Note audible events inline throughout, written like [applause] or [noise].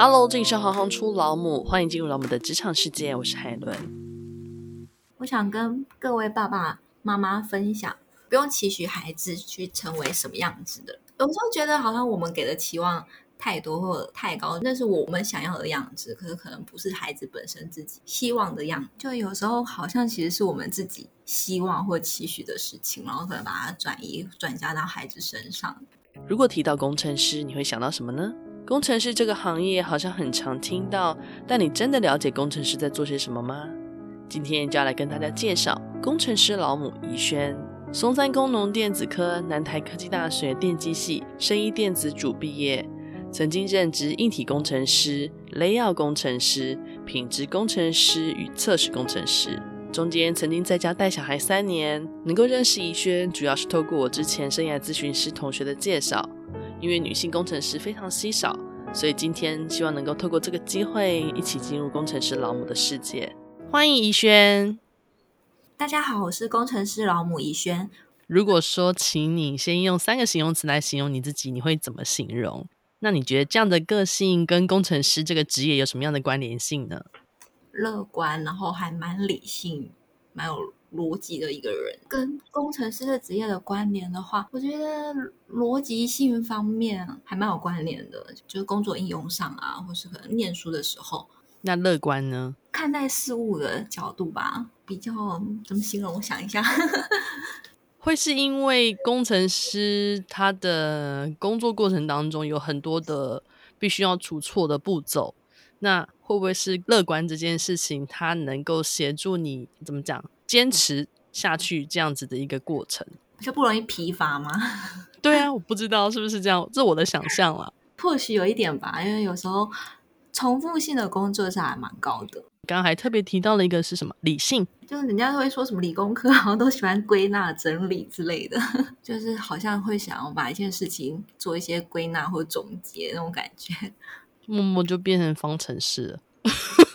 Hello，这里是行行出老母，欢迎进入老母的职场世界，我是海伦。我想跟各位爸爸妈妈分享，不用期许孩子去成为什么样子的。有时候觉得好像我们给的期望太多或者太高，那是我们想要的样子，可是可能不是孩子本身自己希望的样子。就有时候好像其实是我们自己希望或期许的事情，然后可能把它转移转嫁到孩子身上。如果提到工程师，你会想到什么呢？工程师这个行业好像很常听到，但你真的了解工程师在做些什么吗？今天就要来跟大家介绍工程师老母宜萱，松山工农电子科、南台科技大学电机系生医电子组毕业，曾经任职硬体工程师、Layout 工程师、品质工程师与测试工程师，中间曾经在家带小孩三年。能够认识宜萱，主要是透过我之前生涯咨询师同学的介绍。因为女性工程师非常稀少，所以今天希望能够透过这个机会，一起进入工程师老母的世界。欢迎怡萱。大家好，我是工程师老母怡萱。如果说，请你先用三个形容词来形容你自己，你会怎么形容？那你觉得这样的个性跟工程师这个职业有什么样的关联性呢？乐观，然后还蛮理性，蛮有。逻辑的一个人，跟工程师的职业的关联的话，我觉得逻辑性方面还蛮有关联的，就是工作应用上啊，或是可能念书的时候。那乐观呢？看待事物的角度吧，比较怎么形容？我想一下，[laughs] 会是因为工程师他的工作过程当中有很多的必须要出错的步骤，那会不会是乐观这件事情，它能够协助你怎么讲？坚持下去这样子的一个过程，就不容易疲乏吗？[laughs] [laughs] 对啊，我不知道是不是这样，这是我的想象了。或许有一点吧，因为有时候重复性的工作是还蛮高的。刚刚还特别提到了一个是什么？理性，就是人家都会说什么理工科好像都喜欢归纳整理之类的，[laughs] 就是好像会想要把一件事情做一些归纳或总结那种感觉。默默就变成方程式了。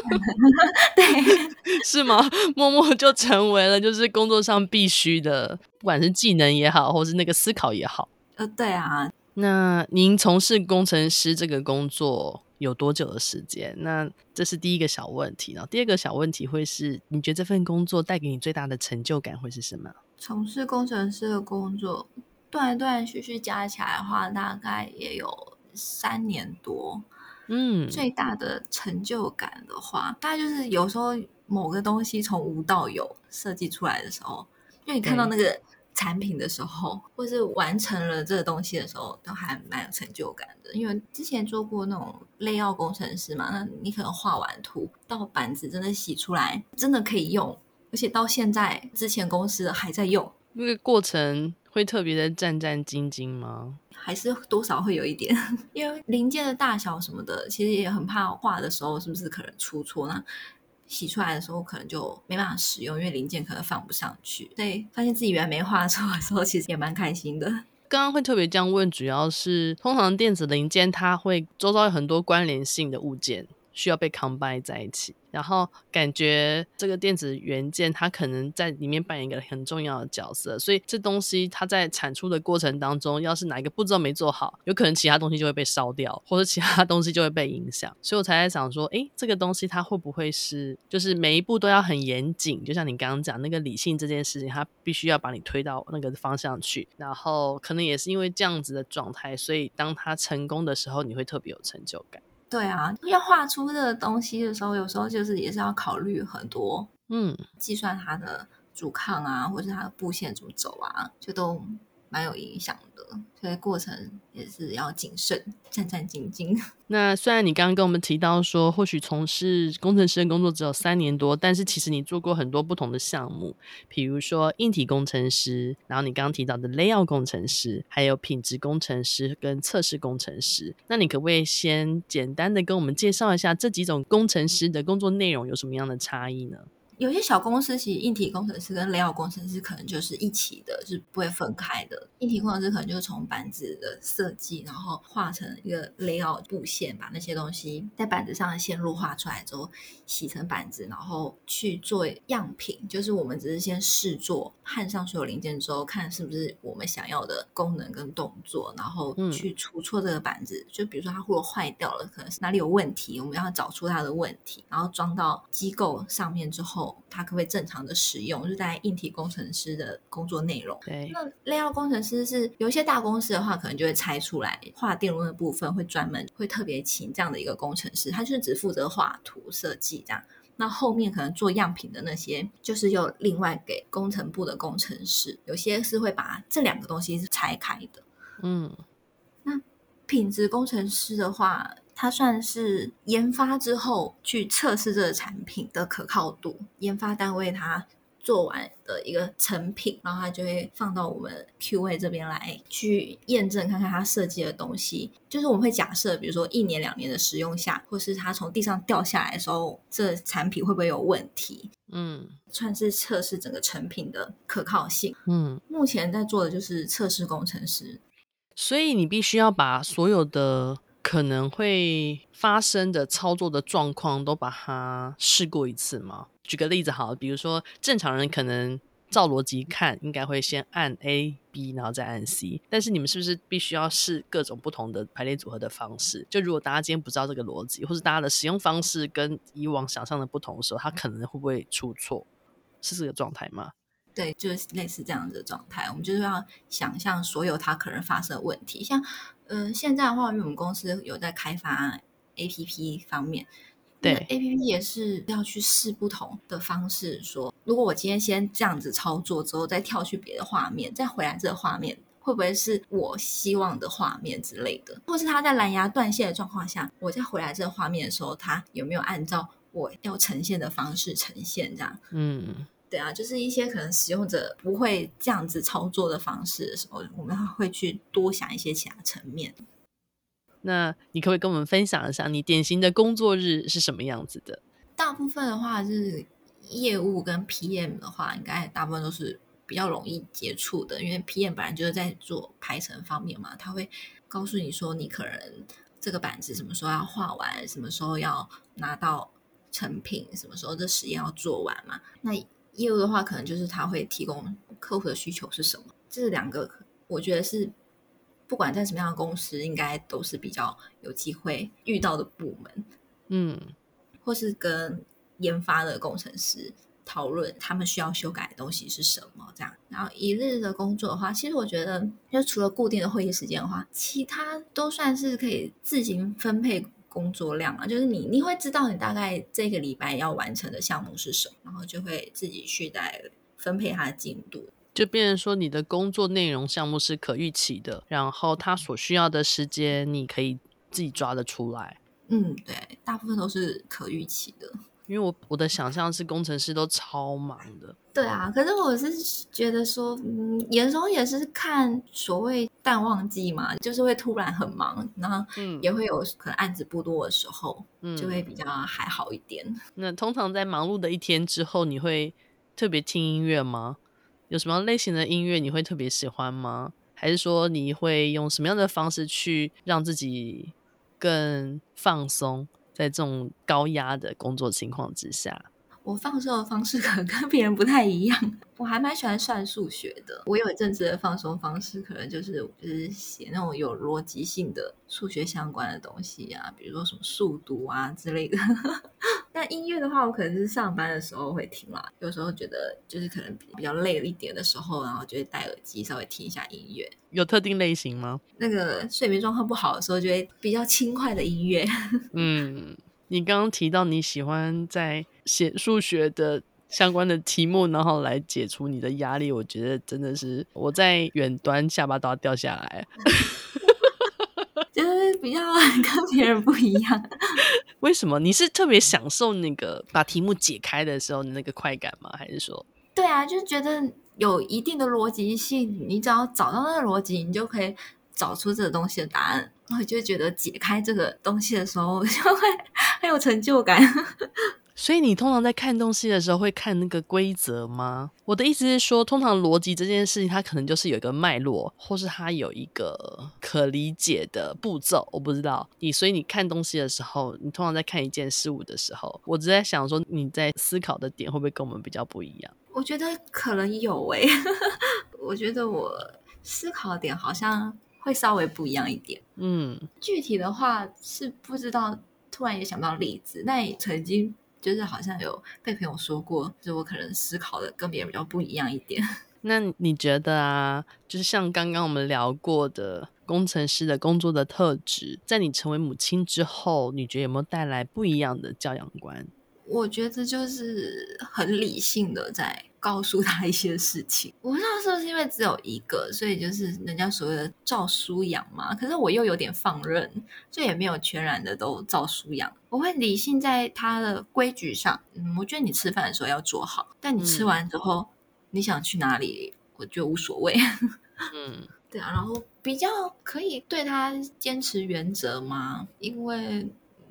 [laughs] 对，[laughs] 是吗？[laughs] 默默就成为了就是工作上必须的，不管是技能也好，或是那个思考也好。呃，对啊。那您从事工程师这个工作有多久的时间？那这是第一个小问题。然后第二个小问题会是，你觉得这份工作带给你最大的成就感会是什么？从事工程师的工作，断断续续加起来的话，大概也有三年多。嗯，最大的成就感的话，大概就是有时候某个东西从无到有设计出来的时候，因为你看到那个产品的时候，或是完成了这个东西的时候，都还蛮有成就感的。因为之前做过那种 Layout 工程师嘛，那你可能画完图到板子真的洗出来，真的可以用，而且到现在之前公司还在用，那个过程会特别的战战兢兢吗？还是多少会有一点，[laughs] 因为零件的大小什么的，其实也很怕画的时候是不是可能出错，那洗出来的时候可能就没办法使用，因为零件可能放不上去。所以发现自己原来没画错的时候，其实也蛮开心的。刚刚会特别这样问，主要是通常电子零件它会周遭有很多关联性的物件。需要被 combine 在一起，然后感觉这个电子元件它可能在里面扮演一个很重要的角色，所以这东西它在产出的过程当中，要是哪一个步骤没做好，有可能其他东西就会被烧掉，或者其他东西就会被影响。所以我才在想说，诶，这个东西它会不会是，就是每一步都要很严谨？就像你刚刚讲那个理性这件事情，它必须要把你推到那个方向去，然后可能也是因为这样子的状态，所以当它成功的时候，你会特别有成就感。对啊，要画出这个东西的时候，有时候就是也是要考虑很多，嗯，计算它的阻抗啊，或者它的布线怎么走啊，就都。蛮有影响的，所以过程也是要谨慎、战战兢兢。[laughs] 那虽然你刚刚跟我们提到说，或许从事工程师的工作只有三年多，但是其实你做过很多不同的项目，比如说硬体工程师，然后你刚刚提到的 Layout 工程师，还有品质工程师跟测试工程师。那你可不可以先简单的跟我们介绍一下这几种工程师的工作内容有什么样的差异呢？有些小公司其实硬体工程师跟 layout 工程师可能就是一起的，是不会分开的。硬体工程师可能就是从板子的设计，然后画成一个 layout 布线，把那些东西在板子上的线路画出来之后，洗成板子，然后去做样品。就是我们只是先试做，焊上所有零件之后，看是不是我们想要的功能跟动作，然后去除错这个板子。嗯、就比如说它如果坏掉了，可能是哪里有问题，我们要找出它的问题，然后装到机构上面之后。它可不可以正常的使用？就是在硬体工程师的工作内容。对，那 layout 工程师是有一些大公司的话，可能就会拆出来画电路的部分，会专门会特别请这样的一个工程师，他就是只负责画图设计这样。那后面可能做样品的那些，就是又另外给工程部的工程师。有些是会把这两个东西是拆开的。嗯，那品质工程师的话。它算是研发之后去测试这个产品的可靠度，研发单位它做完的一个成品，然后它就会放到我们 QA 这边来去验证，看看它设计的东西。就是我们会假设，比如说一年两年的使用下，或是它从地上掉下来的时候，这产品会不会有问题？嗯，算是测试整个成品的可靠性。嗯，目前在做的就是测试工程师，所以你必须要把所有的。可能会发生的操作的状况都把它试过一次吗？举个例子好，比如说正常人可能照逻辑看，应该会先按 A、B，然后再按 C。但是你们是不是必须要试各种不同的排列组合的方式？就如果大家今天不知道这个逻辑，或是大家的使用方式跟以往想象的不同的时候，它可能会不会出错？是这个状态吗？对，就是类似这样子的状态。我们就是要想象所有它可能发生的问题，像。嗯、呃，现在的话，因为我们公司有在开发 APP 方面，对 APP 也是要去试不同的方式说。说如果我今天先这样子操作之后，再跳去别的画面，再回来这个画面，会不会是我希望的画面之类的？或是他在蓝牙断线的状况下，我再回来这个画面的时候，它有没有按照我要呈现的方式呈现？这样，嗯。对啊，就是一些可能使用者不会这样子操作的方式的时候，我们会去多想一些其他层面。那你可不可以跟我们分享一下，你典型的工作日是什么样子的？大部分的话是业务跟 PM 的话，应该大部分都是比较容易接触的，因为 PM 本来就是在做排程方面嘛，他会告诉你说，你可能这个板子什么时候要画完，什么时候要拿到成品，什么时候这实验要做完嘛，那。业务的话，可能就是他会提供客户的需求是什么，这两个我觉得是不管在什么样的公司，应该都是比较有机会遇到的部门，嗯，或是跟研发的工程师讨论他们需要修改的东西是什么，这样。然后一日的工作的话，其实我觉得就除了固定的会议时间的话，其他都算是可以自行分配。工作量啊，就是你你会知道你大概这个礼拜要完成的项目是什么，然后就会自己去再分配它的进度，就变成说你的工作内容项目是可预期的，然后它所需要的时间你可以自己抓得出来。嗯，对，大部分都是可预期的。因为我我的想象是工程师都超忙的，对啊，可是我是觉得说，嗯，有时候也是看所谓淡旺季嘛，就是会突然很忙，然后也会有可能案子不多的时候，嗯，就会比较还好一点。那通常在忙碌的一天之后，你会特别听音乐吗？有什么类型的音乐你会特别喜欢吗？还是说你会用什么样的方式去让自己更放松？在这种高压的工作情况之下，我放松的方式可能跟别人不太一样。我还蛮喜欢算数学的。我有一阵子的放松方式，可能就是就是写那种有逻辑性的数学相关的东西啊，比如说什么数独啊之类的。[laughs] 那音乐的话，我可能是上班的时候会听啦。有时候觉得就是可能比较累了一点的时候，然后就会戴耳机稍微听一下音乐。有特定类型吗？那个睡眠状况不好的时候，就会比较轻快的音乐。[laughs] 嗯，你刚刚提到你喜欢在写数学的相关的题目，然后来解除你的压力，我觉得真的是我在远端下巴都要掉下来。[laughs] 就是比较 [laughs] 跟别人不一样，[laughs] 为什么？你是特别享受那个把题目解开的时候的那个快感吗？还是说？对啊，就是觉得有一定的逻辑性，你只要找到那个逻辑，你就可以找出这个东西的答案。然后就觉得解开这个东西的时候，就会很有成就感。所以你通常在看东西的时候会看那个规则吗？我的意思是说，通常逻辑这件事情，它可能就是有一个脉络，或是它有一个可理解的步骤。我不知道你，所以你看东西的时候，你通常在看一件事物的时候，我只在想说，你在思考的点会不会跟我们比较不一样？我觉得可能有诶、欸，[laughs] 我觉得我思考的点好像会稍微不一样一点。嗯，具体的话是不知道，突然也想不到例子。那也曾经。就是好像有被朋友说过，就我可能思考的跟别人比较不一样一点。[laughs] 那你觉得啊，就是像刚刚我们聊过的工程师的工作的特质，在你成为母亲之后，你觉得有没有带来不一样的教养观？我觉得就是很理性的在告诉他一些事情。我不知道是不是因为只有一个，所以就是人家所谓的照书养嘛。可是我又有点放任，所以也没有全然的都照书养。我会理性在他的规矩上。嗯，我觉得你吃饭的时候要做好，但你吃完之后、嗯、你想去哪里，我觉得无所谓。[laughs] 嗯，对啊。然后比较可以对他坚持原则吗？因为。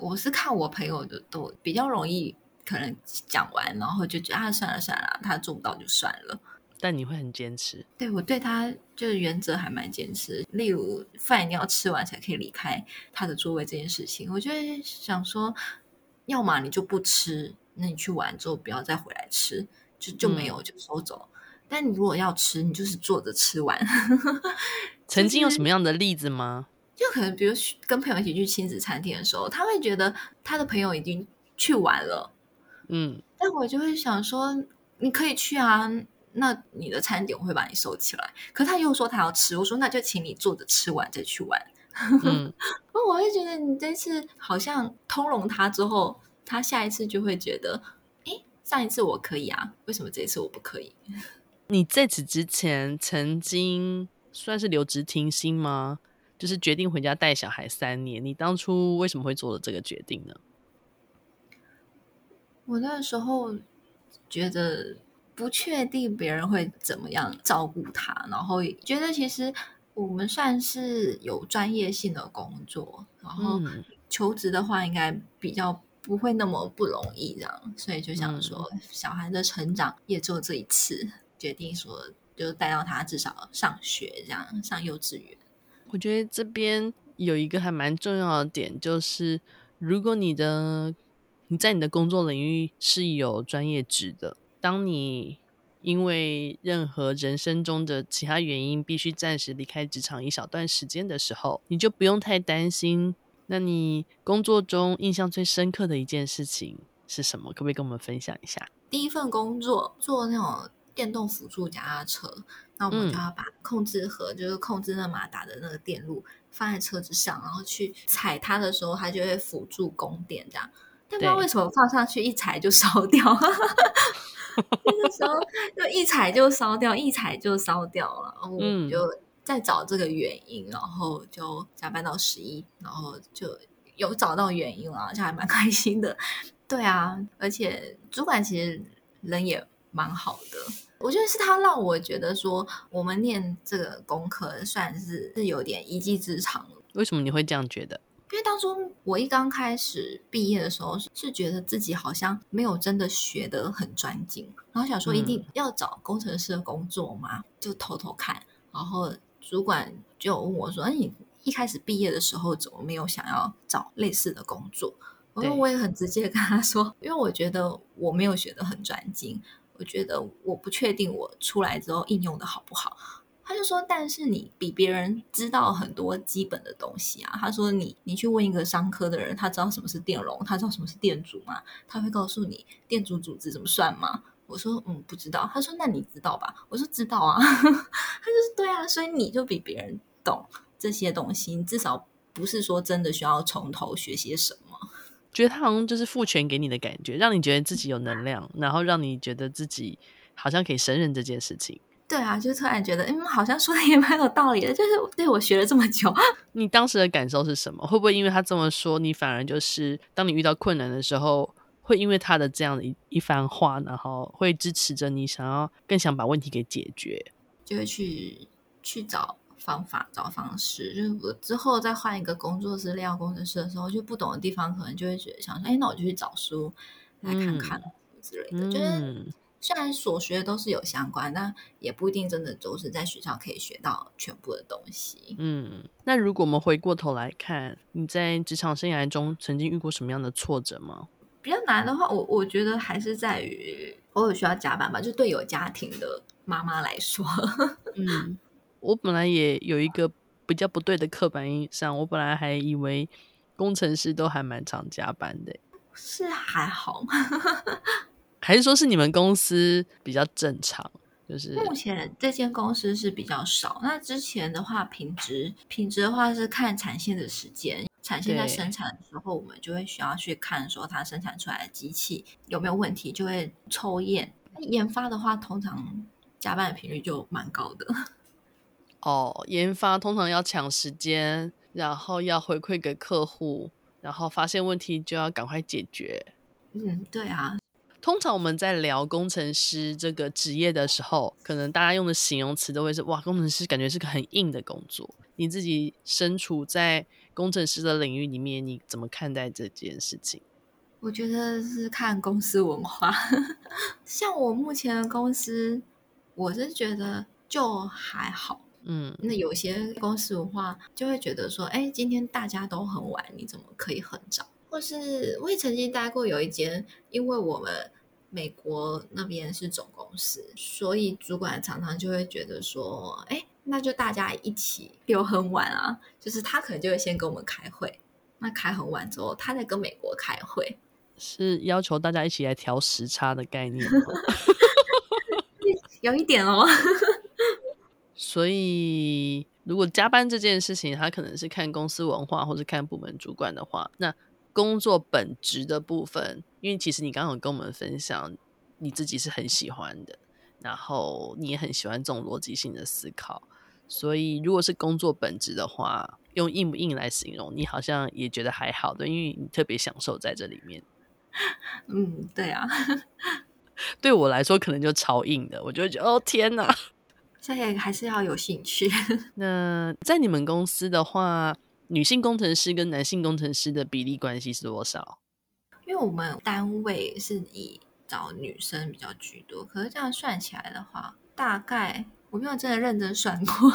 我是看我朋友的都比较容易，可能讲完然后就觉得啊，算了算了，他做不到就算了。但你会很坚持？对，我对他就是原则还蛮坚持。例如饭一定要吃完才可以离开他的座位这件事情，我就想说，要么你就不吃，那你去玩之后不要再回来吃，就就没有就收走。嗯、但你如果要吃，你就是坐着吃完。[laughs] 曾经有什么样的例子吗？就可能，比如跟朋友一起去亲子餐厅的时候，他会觉得他的朋友已经去玩了，嗯，但我就会想说，你可以去啊，那你的餐点我会把你收起来。可他又说他要吃，我说那就请你坐着吃完再去玩。嗯，[laughs] 我会觉得你这次好像通融他之后，他下一次就会觉得，诶，上一次我可以啊，为什么这一次我不可以？[laughs] 你在此之前曾经算是留职停薪吗？就是决定回家带小孩三年，你当初为什么会做了这个决定呢？我那时候觉得不确定别人会怎么样照顾他，然后觉得其实我们算是有专业性的工作，然后求职的话应该比较不会那么不容易这样，所以就想说小孩的成长也做这一次，决定说就带到他至少上学这样，上幼稚园。我觉得这边有一个还蛮重要的点，就是如果你的你在你的工作领域是有专业值的，当你因为任何人生中的其他原因必须暂时离开职场一小段时间的时候，你就不用太担心。那你工作中印象最深刻的一件事情是什么？可不可以跟我们分享一下？第一份工作做那种电动辅助脚踏车。那我们就要把控制盒，嗯、就是控制那马达的那个电路放在车子上，然后去踩它的时候，它就会辅助供电这样。但不知道为什么放上去一踩就烧掉，[laughs] 那个时候就一踩就烧掉，一踩就烧掉了。然后我们就在找这个原因，然后就加班到十一，然后就有找到原因了，就还蛮 [laughs] 开心的。对啊，而且主管其实人也蛮好的。我觉得是他让我觉得说，我们念这个功课算是是有点一技之长。为什么你会这样觉得？因为当初我一刚开始毕业的时候，是觉得自己好像没有真的学得很专精，然后想说一定要找工程师的工作嘛，嗯、就偷偷看。然后主管就问我说：“哎，你一开始毕业的时候怎么没有想要找类似的工作？”我说我也很直接跟他说，因为我觉得我没有学得很专精。我觉得我不确定我出来之后应用的好不好。他就说：“但是你比别人知道很多基本的东西啊。”他说你：“你去问一个商科的人，他知道什么是电容，他知道什么是电阻吗？他会告诉你电阻阻值怎么算吗？”我说：“嗯，不知道。”他说：“那你知道吧？”我说：“知道啊。[laughs] ”他就是：“对啊，所以你就比别人懂这些东西，你至少不是说真的需要从头学些什么。”觉得他好像就是赋权给你的感觉，让你觉得自己有能量，然后让你觉得自己好像可以胜任这件事情。对啊，就突然觉得，嗯，好像说的也蛮有道理的。就是对我学了这么久，[laughs] 你当时的感受是什么？会不会因为他这么说，你反而就是当你遇到困难的时候，会因为他的这样的一一番话，然后会支持着你，想要更想把问题给解决，就会去去找。方法找方式，就是我之后再换一个工作室，料工程师的时候，就不懂的地方，可能就会觉得想说，哎，那我就去找书来看看之类的。嗯、就是虽然所学的都是有相关，但也不一定真的都是在学校可以学到全部的东西。嗯，那如果我们回过头来看，你在职场生涯中曾经遇过什么样的挫折吗？比较难的话，我我觉得还是在于偶尔需要加班吧。就对有家庭的妈妈来说，[laughs] 嗯，我本来也有一个比较不对的刻板印象，我本来还以为工程师都还蛮常加班的，是还好吗？还是说是你们公司比较正常？就是目前这间公司是比较少。那之前的话，品质品质的话是看产线的时间。产线在生产的时候，我们就会需要去看说它生产出来的机器有没有问题，就会抽验。研发的话，通常加班的频率就蛮高的。[laughs] 哦，研发通常要抢时间，然后要回馈给客户，然后发现问题就要赶快解决。嗯，对啊。通常我们在聊工程师这个职业的时候，可能大家用的形容词都会是“哇，工程师感觉是个很硬的工作”。你自己身处在工程师的领域里面，你怎么看待这件事情？我觉得是看公司文化。[laughs] 像我目前的公司，我是觉得就还好。嗯，那有些公司文化就会觉得说，哎，今天大家都很晚，你怎么可以很早？或是我也曾经待过有一间，因为我们。美国那边是总公司，所以主管常常就会觉得说：“哎，那就大家一起留很晚啊。”就是他可能就会先跟我们开会，那开很晚之后，他再跟美国开会，是要求大家一起来调时差的概念吗？[laughs] 有一点哦。[laughs] 所以，如果加班这件事情，他可能是看公司文化，或是看部门主管的话，那。工作本职的部分，因为其实你刚刚有跟我们分享，你自己是很喜欢的，然后你也很喜欢这种逻辑性的思考，所以如果是工作本质的话，用硬不硬来形容，你好像也觉得还好的，因为你特别享受在这里面。[laughs] 嗯，对啊，[laughs] 对我来说可能就超硬的，我就觉得哦天哪，[laughs] 所以还是要有兴趣。那在你们公司的话，女性工程师跟男性工程师的比例关系是多少？因为我们单位是以找女生比较居多，可是这样算起来的话，大概我没有真的认真算过，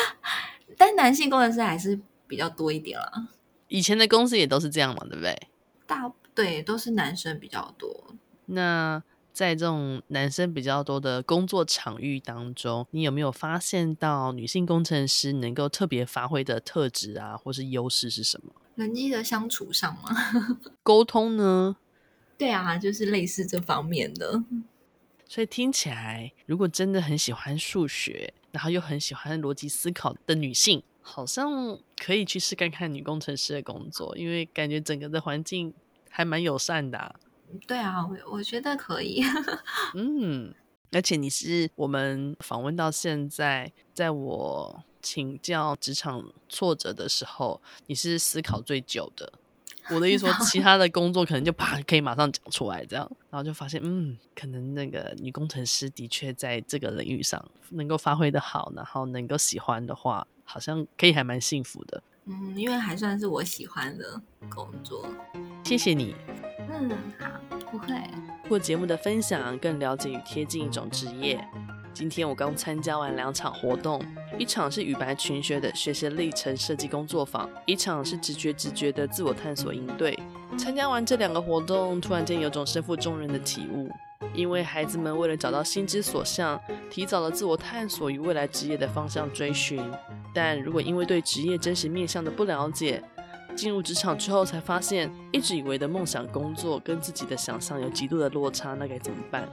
[laughs] 但男性工程师还是比较多一点啦。以前的公司也都是这样嘛，对不对？大对，都是男生比较多。那。在这种男生比较多的工作场域当中，你有没有发现到女性工程师能够特别发挥的特质啊，或是优势是什么？人际的相处上吗？[laughs] 沟通呢？对啊，就是类似这方面的。所以听起来，如果真的很喜欢数学，然后又很喜欢逻辑思考的女性，好像可以去试看看女工程师的工作，因为感觉整个的环境还蛮友善的啊。对啊，我我觉得可以。[laughs] 嗯，而且你是我们访问到现在，在我请教职场挫折的时候，你是思考最久的。我的意思说，[laughs] 其他的工作可能就啪可以马上讲出来，这样，然后就发现，嗯，可能那个女工程师的确在这个领域上能够发挥的好，然后能够喜欢的话，好像可以还蛮幸福的。嗯，因为还算是我喜欢的工作。谢谢你。嗯，好，不会。通过节目的分享，更了解与贴近一种职业。今天我刚参加完两场活动，一场是与白群学的学习历程设计工作坊，一场是直觉直觉的自我探索营队。参加完这两个活动，突然间有种身负重任的体悟，因为孩子们为了找到心之所向，提早了自我探索与未来职业的方向追寻。但如果因为对职业真实面向的不了解，进入职场之后才发现，一直以为的梦想工作跟自己的想象有极度的落差，那该怎么办？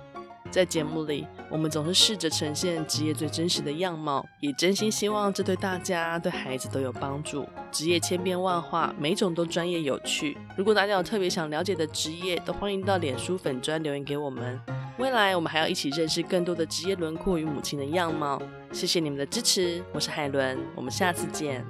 在节目里，我们总是试着呈现职业最真实的样貌，也真心希望这对大家、对孩子都有帮助。职业千变万化，每种都专业有趣。如果大家有特别想了解的职业，都欢迎到脸书粉专留言给我们。未来我们还要一起认识更多的职业轮廓与母亲的样貌。谢谢你们的支持，我是海伦，我们下次见。